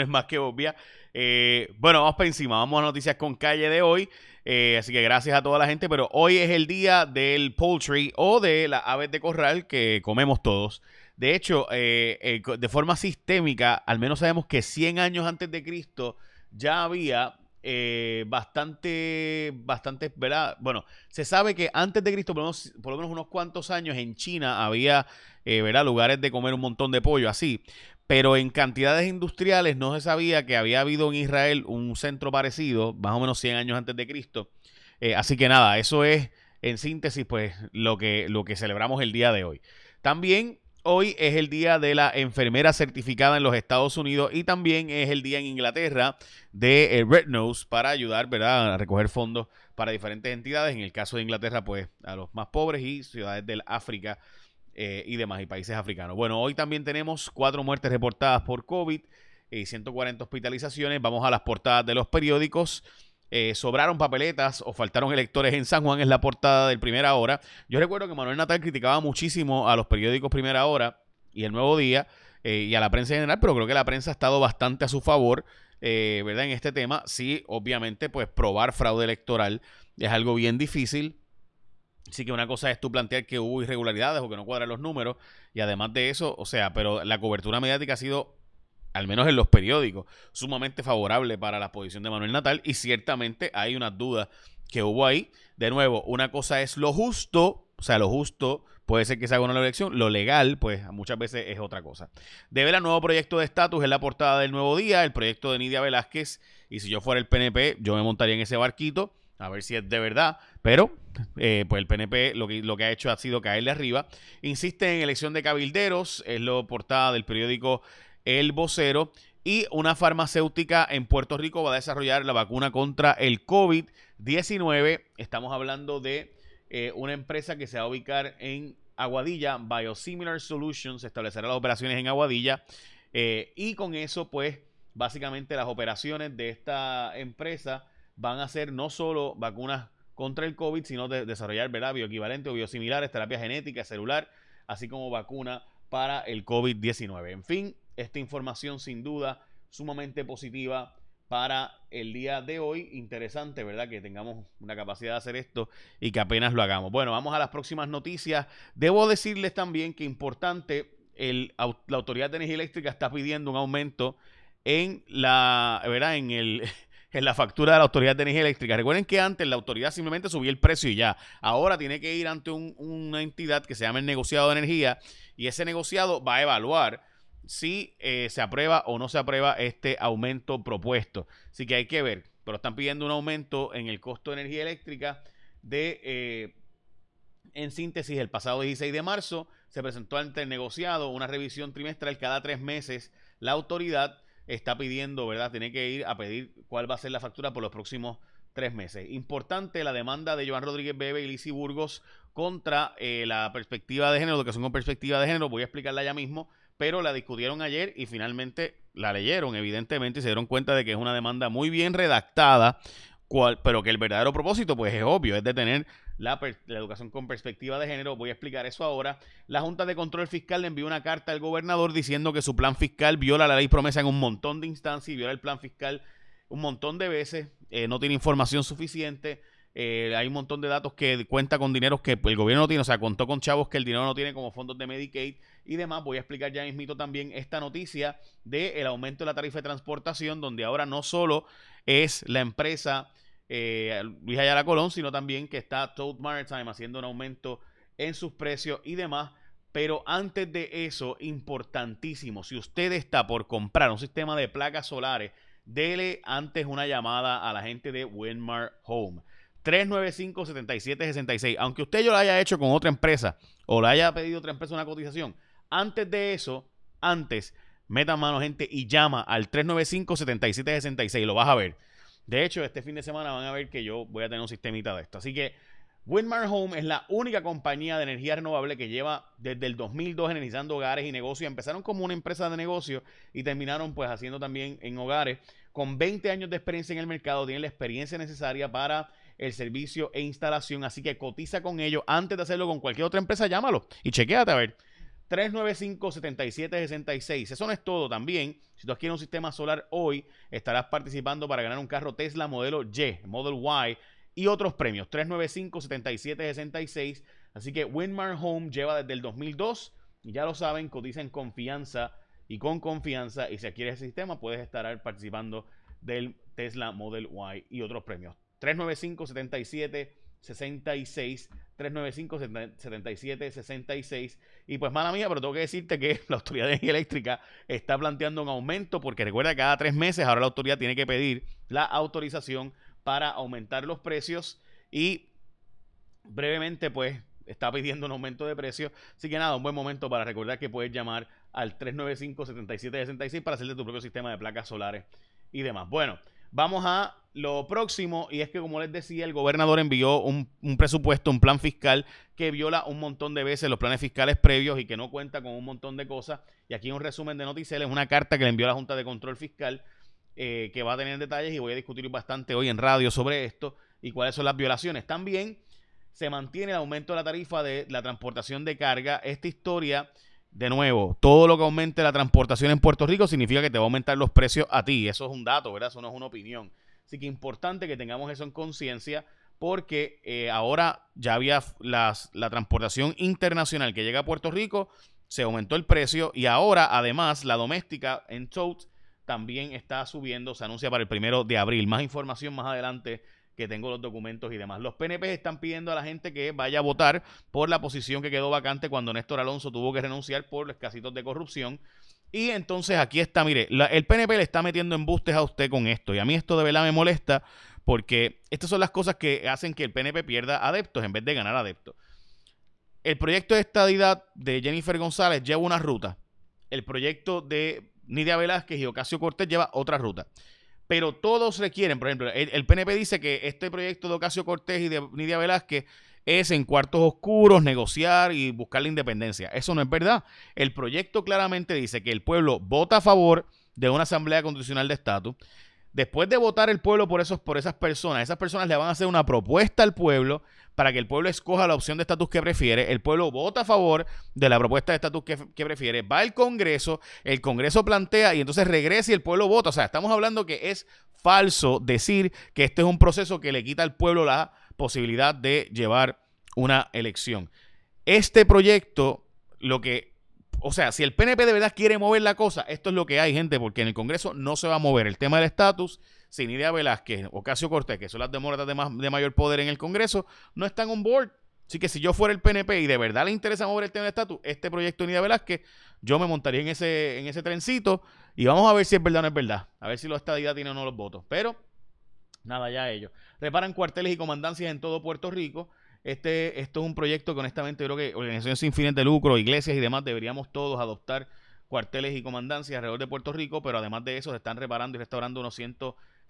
es más que obvia. Eh, bueno, vamos para encima, vamos a noticias con calle de hoy. Eh, así que gracias a toda la gente, pero hoy es el día del poultry o de las aves de corral que comemos todos. De hecho, eh, de forma sistémica, al menos sabemos que 100 años antes de Cristo ya había bastante, bastante, ¿verdad? Bueno, se sabe que antes de Cristo, por lo menos, unos cuantos años, en China había, ¿verdad? Lugares de comer un montón de pollo, así pero en cantidades industriales no se sabía que había habido en Israel un centro parecido, más o menos 100 años antes de Cristo. Eh, así que nada, eso es en síntesis pues lo que, lo que celebramos el día de hoy. También hoy es el día de la enfermera certificada en los Estados Unidos y también es el día en Inglaterra de eh, Red Nose para ayudar ¿verdad? a recoger fondos para diferentes entidades. En el caso de Inglaterra, pues a los más pobres y ciudades del África eh, y demás, y países africanos. Bueno, hoy también tenemos cuatro muertes reportadas por COVID y 140 hospitalizaciones. Vamos a las portadas de los periódicos. Eh, sobraron papeletas o faltaron electores en San Juan, es la portada del Primera Hora. Yo recuerdo que Manuel Natal criticaba muchísimo a los periódicos Primera Hora y El Nuevo Día eh, y a la prensa en general, pero creo que la prensa ha estado bastante a su favor, ¿verdad? En este tema, sí, obviamente, pues probar fraude electoral es algo bien difícil. Así que una cosa es tú plantear que hubo irregularidades o que no cuadran los números. Y además de eso, o sea, pero la cobertura mediática ha sido, al menos en los periódicos, sumamente favorable para la posición de Manuel Natal. Y ciertamente hay unas dudas que hubo ahí. De nuevo, una cosa es lo justo, o sea, lo justo puede ser que se haga una elección. Lo legal, pues muchas veces es otra cosa. De ver el nuevo proyecto de estatus en la portada del nuevo día, el proyecto de Nidia Velázquez. Y si yo fuera el PNP, yo me montaría en ese barquito a ver si es de verdad. Pero, eh, pues el PNP lo que, lo que ha hecho ha sido caerle arriba. Insiste en elección de cabilderos, es lo portada del periódico El Vocero. Y una farmacéutica en Puerto Rico va a desarrollar la vacuna contra el COVID-19. Estamos hablando de eh, una empresa que se va a ubicar en Aguadilla, Biosimilar Solutions, establecerá las operaciones en Aguadilla. Eh, y con eso, pues, básicamente las operaciones de esta empresa van a ser no solo vacunas contra el COVID, sino de desarrollar ¿verdad? bioequivalentes o biosimilares, terapia genética, celular, así como vacuna para el COVID-19. En fin, esta información sin duda sumamente positiva para el día de hoy. Interesante, ¿verdad? Que tengamos una capacidad de hacer esto y que apenas lo hagamos. Bueno, vamos a las próximas noticias. Debo decirles también que importante, la Autoridad de Energía Eléctrica está pidiendo un aumento en la. En el en la factura de la Autoridad de Energía Eléctrica. Recuerden que antes la autoridad simplemente subía el precio y ya. Ahora tiene que ir ante una entidad que se llama el negociado de energía y ese negociado va a evaluar si eh, se aprueba o no se aprueba este aumento propuesto. Así que hay que ver, pero están pidiendo un aumento en el costo de energía eléctrica de, eh, en síntesis, el pasado 16 de marzo se presentó ante el negociado una revisión trimestral cada tres meses. La autoridad está pidiendo, ¿verdad? Tiene que ir a pedir cuál va a ser la factura por los próximos tres meses. Importante la demanda de Joan Rodríguez Bebe y Lisi Burgos contra eh, la perspectiva de género, educación con perspectiva de género, voy a explicarla ya mismo, pero la discutieron ayer y finalmente la leyeron, evidentemente, y se dieron cuenta de que es una demanda muy bien redactada, pero que el verdadero propósito, pues es obvio, es de tener la, educación con perspectiva de género. Voy a explicar eso ahora. La Junta de Control Fiscal le envió una carta al gobernador diciendo que su plan fiscal viola la ley promesa en un montón de instancias y viola el plan fiscal un montón de veces. Eh, no tiene información suficiente. Eh, hay un montón de datos que cuenta con dinero que el gobierno no tiene, o sea, contó con chavos que el dinero no tiene como fondos de Medicaid y demás. Voy a explicar ya mismito también esta noticia del el aumento de la tarifa de transportación, donde ahora no solo es la empresa eh, Luis Ayala Colón, sino también que está Toad Maritime haciendo un aumento en sus precios y demás. Pero antes de eso, importantísimo, si usted está por comprar un sistema de placas solares, dele antes una llamada a la gente de Winmar Home. 395-7766. Aunque usted yo lo haya hecho con otra empresa o le haya pedido otra empresa una cotización, antes de eso, antes, meta mano gente y llama al 395-7766. Lo vas a ver. De hecho, este fin de semana van a ver que yo voy a tener un sistemita de esto. Así que Windmar Home es la única compañía de energía renovable que lleva desde el 2002 energizando hogares y negocios. Empezaron como una empresa de negocios y terminaron pues haciendo también en hogares. Con 20 años de experiencia en el mercado, tienen la experiencia necesaria para el servicio e instalación. Así que cotiza con ellos. Antes de hacerlo con cualquier otra empresa, llámalo y chequéate a ver. 395-7766. Eso no es todo también. Si tú adquieres un sistema solar hoy, estarás participando para ganar un carro Tesla modelo Y, Model Y y otros premios. 395-7766. Así que Windmar Home lleva desde el 2002 y ya lo saben, cotiza en confianza y con confianza. Y si adquieres ese sistema, puedes estar participando del Tesla Model Y y otros premios. 395 77 66 395 77 66 y pues mala mía pero tengo que decirte que la autoridad de energía eléctrica está planteando un aumento porque recuerda que cada tres meses ahora la autoridad tiene que pedir la autorización para aumentar los precios. Y brevemente pues está pidiendo un aumento de precio así que nada un buen momento para recordar que puedes llamar al 395 77 66 para hacerte tu propio sistema de placas solares y demás. Bueno Vamos a lo próximo, y es que como les decía, el gobernador envió un, presupuesto, un plan fiscal que viola un montón de veces los planes fiscales previos y que no cuenta con un montón de cosas. Y aquí un resumen de Noticel, es una carta que le envió la Junta de Control Fiscal eh, que va a tener detalles y voy a discutir bastante hoy en radio sobre esto y cuáles son las violaciones. También se mantiene el aumento de la tarifa de la transportación de carga. Esta historia de nuevo, todo lo que aumente la transportación en Puerto Rico significa que te va a aumentar los precios a ti. Eso es un dato, ¿verdad? Eso no es una opinión. Así que importante que tengamos eso en conciencia porque eh, ahora ya había las, la transportación internacional que llega a Puerto Rico, se aumentó el precio y ahora además la doméstica en totes también está subiendo, se anuncia para el primero de abril. Más información más adelante que tengo los documentos y demás. Los PNP están pidiendo a la gente que vaya a votar por la posición que quedó vacante cuando Néstor Alonso tuvo que renunciar por los casitos de corrupción. Y entonces aquí está, mire, el PNP le está metiendo embustes a usted con esto. Y a mí esto de verdad me molesta porque estas son las cosas que hacen que el PNP pierda adeptos en vez de ganar adeptos. El proyecto de estadidad de Jennifer González lleva una ruta. El proyecto de Nidia Velázquez y Ocasio Cortés lleva otra ruta pero todos requieren, por ejemplo, el, PNP dice que este proyecto de Ocasio Cortés y de Nidia Velázquez es en cuartos oscuros negociar y buscar la independencia. Eso no es verdad. El proyecto claramente dice que el pueblo vota a favor de una asamblea constitucional de estatus. Después de votar el pueblo por, esos, por esas personas, esas personas le van a hacer una propuesta al pueblo para que el pueblo escoja la opción de estatus que prefiere. El pueblo vota a favor de la propuesta de estatus que, prefiere. Va al Congreso, el Congreso plantea y entonces regresa y el pueblo vota. O sea, estamos hablando que es falso decir que este es un proceso que le quita al pueblo la posibilidad de llevar una elección. Este proyecto, lo que o sea, si el PNP de verdad quiere mover la cosa, esto es lo que hay, gente, porque en el Congreso no se va a mover el tema del estatus, sin idea Velázquez, Ocasio Cortés, que son las demócratas de, de mayor poder en el Congreso, no están on board. Así que si yo fuera el PNP y de verdad le interesa mover el tema del estatus, este proyecto de Nidia Velázquez, yo me montaría en ese, en ese trencito y vamos a ver si es verdad o no es verdad. A ver si la estadidad tiene o no los votos. Pero, nada, ya ellos. Reparan cuarteles y comandancias en todo Puerto Rico. Este, esto es un proyecto que honestamente creo que organizaciones sin fines de lucro, iglesias y demás deberíamos todos adoptar cuarteles y comandancias alrededor de Puerto Rico, pero además de eso se están reparando y restaurando unos 100,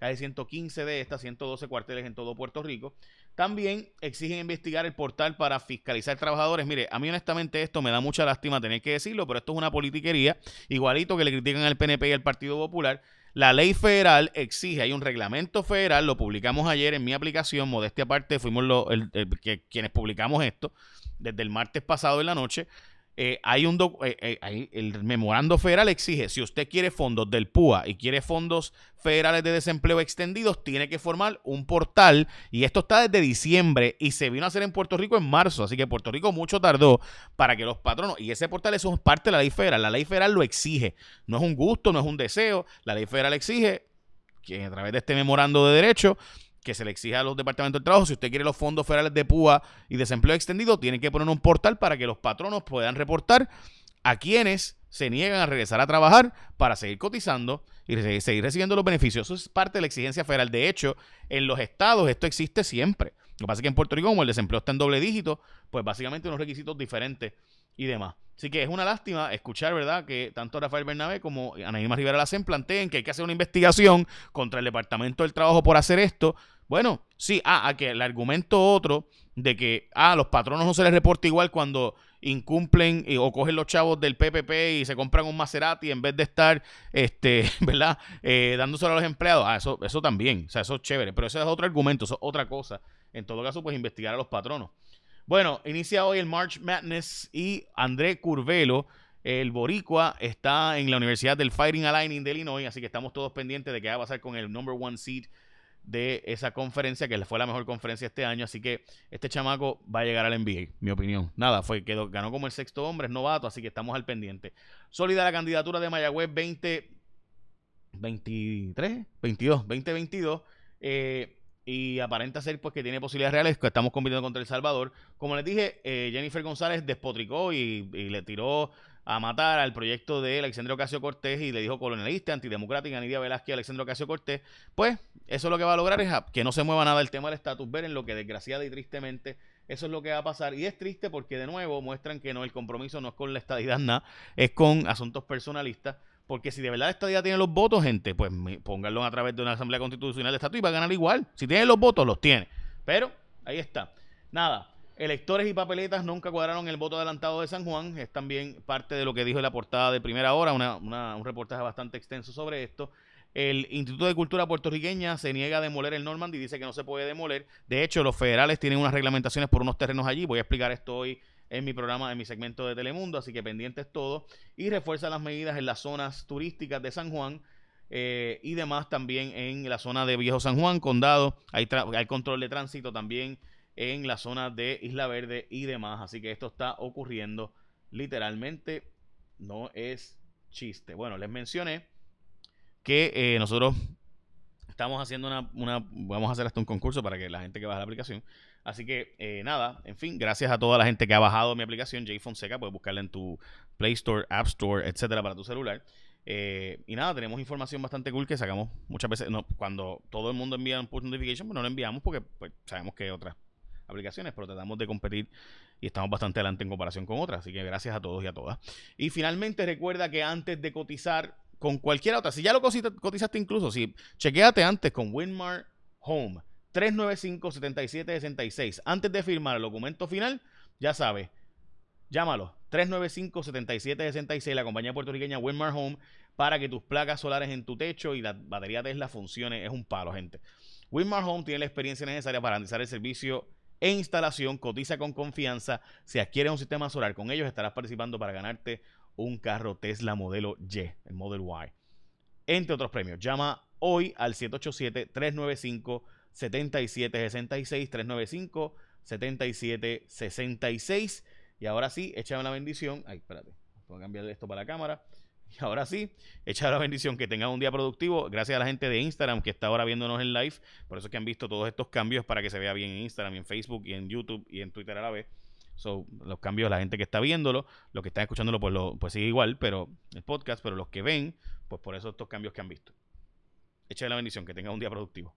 casi 115 de estas, 112 cuarteles en todo Puerto Rico. También exigen investigar el portal para fiscalizar trabajadores. Mire, a mí honestamente esto me da mucha lástima tener que decirlo, pero esto es una politiquería, igualito que le critican al PNP y al Partido Popular. La ley federal exige, hay un reglamento federal, lo publicamos ayer en mi aplicación, modestia aparte, fuimos que, quienes publicamos esto desde el martes pasado en la noche, eh, hay un eh, eh, el memorando federal exige, si usted quiere fondos del PUA y quiere fondos federales de desempleo extendidos, tiene que formar un portal. Y esto está desde diciembre y se vino a hacer en Puerto Rico en marzo, así que Puerto Rico mucho tardó para que los patronos, y ese portal eso es parte de la ley federal, la ley federal lo exige, no es un gusto, no es un deseo, la ley federal exige que a través de este memorando de derecho que se le exija a los departamentos de trabajo, si usted quiere los fondos federales de PUA y desempleo extendido, tiene que poner un portal para que los patronos puedan reportar a quienes se niegan a regresar a trabajar para seguir cotizando y seguir recibiendo los beneficios. Eso es parte de la exigencia federal. De hecho, en los estados esto existe siempre. Lo que pasa es que en Puerto Rico, como el desempleo está en doble dígito, pues básicamente unos requisitos diferentes y demás. Así que es una lástima escuchar, ¿verdad?, que tanto Rafael Bernabé como Ana Rivera Lacen planteen que hay que hacer una investigación contra el Departamento del Trabajo por hacer esto. Bueno, sí, ah, a que el argumento otro de que, ah, los patronos no se les reporta igual cuando incumplen o cogen los chavos del PPP y se compran un Maserati en vez de estar, este, ¿verdad?, eh, dándoselo a los empleados. Ah, eso, eso también, o sea, eso es chévere, pero ese es otro argumento, eso es otra cosa. En todo caso, pues investigar a los patronos. Bueno, inicia hoy el March Madness y André Curvelo, el boricua, está en la Universidad del Fighting Aligning de Illinois, así que estamos todos pendientes de qué va a pasar con el number one seed de esa conferencia, que fue la mejor conferencia este año. Así que este chamaco va a llegar al NBA, mi opinión. Nada, fue quedó, ganó como el sexto hombre, es novato, así que estamos al pendiente. Sólida la candidatura de Mayagüez 2023, 22, 2022. Eh, y aparenta ser pues que tiene posibilidades reales que estamos compitiendo contra El Salvador. Como les dije, eh, Jennifer González despotricó y, le tiró a matar al proyecto de Alexandre Ocasio Cortés y le dijo colonialista, antidemocrática, Nidia Velázquez y Alexandre Ocasio Cortés. Pues eso lo que va a lograr es que no se mueva nada el tema del estatus ver en lo que desgraciada y tristemente eso es lo que va a pasar. Y es triste porque de nuevo muestran que no, el compromiso no es con la estadidad nada, es con asuntos personalistas. Porque si de verdad esta idea tiene los votos, gente, pues pónganlo a través de una asamblea constitucional de estatus y va a ganar igual. Si tiene los votos, los tiene. Pero ahí está. Nada, electores y papeletas nunca cuadraron el voto adelantado de San Juan. Es también parte de lo que dijo la portada de primera hora, un reportaje bastante extenso sobre esto. El Instituto de Cultura Puertorriqueña se niega a demoler el Normandy y dice que no se puede demoler. De hecho, los federales tienen unas reglamentaciones por unos terrenos allí. Voy a explicar esto hoy en mi programa, en mi segmento de Telemundo, así que pendientes todo. Y refuerza las medidas en las zonas turísticas de San Juan eh, y demás también en la zona de Viejo San Juan, Condado. Hay, hay control de tránsito también en la zona de Isla Verde y demás. Así que esto está ocurriendo literalmente. No es chiste. Bueno, les mencioné que eh, nosotros estamos haciendo una, Vamos a hacer hasta un concurso para que la gente que baja la aplicación Así que eh, nada, en fin, gracias a toda la gente que ha bajado mi aplicación, J Fonseca, puedes buscarla en tu Play Store, App Store, etcétera, para tu celular. Eh, y nada, tenemos información bastante cool que sacamos muchas veces. Cuando todo el mundo envía un push notification, pues no lo enviamos porque pues, sabemos que hay otras aplicaciones, pero tratamos de competir y estamos bastante adelante en comparación con otras. Así que gracias a todos y a todas. Y finalmente recuerda que antes de cotizar con cualquier otra, si ya lo cotizaste incluso, si chequeate antes con Winmar Home 395-7766. Antes de firmar el documento final, ya sabes, llámalo. 395-7766, la compañía puertorriqueña Winmar Home, para que tus placas solares en tu techo y la batería Tesla funcione. Es un palo, gente. Winmar Home tiene la experiencia necesaria para realizar el servicio e instalación. Cotiza con confianza. Si adquieres un sistema solar con ellos, estarás participando para ganarte un carro Tesla modelo Y, el Model Y. Entre otros premios. Llama hoy al 787 395 7766 395 7766 y ahora sí, échame la bendición. Ay, espérate, voy a cambiar esto para la cámara. Y ahora sí, échame la bendición, que tengan un día productivo. Gracias a la gente de Instagram que está ahora viéndonos en live. Por eso es que han visto todos estos cambios para que se vea bien en Instagram, en Facebook y en YouTube y en Twitter a la vez. So, los cambios, la gente que está viéndolo, los que están escuchándolo, pues, lo, pues sigue igual, pero el podcast, pero los que ven, pues por eso estos cambios que han visto. Échame la bendición, que tengan un día productivo.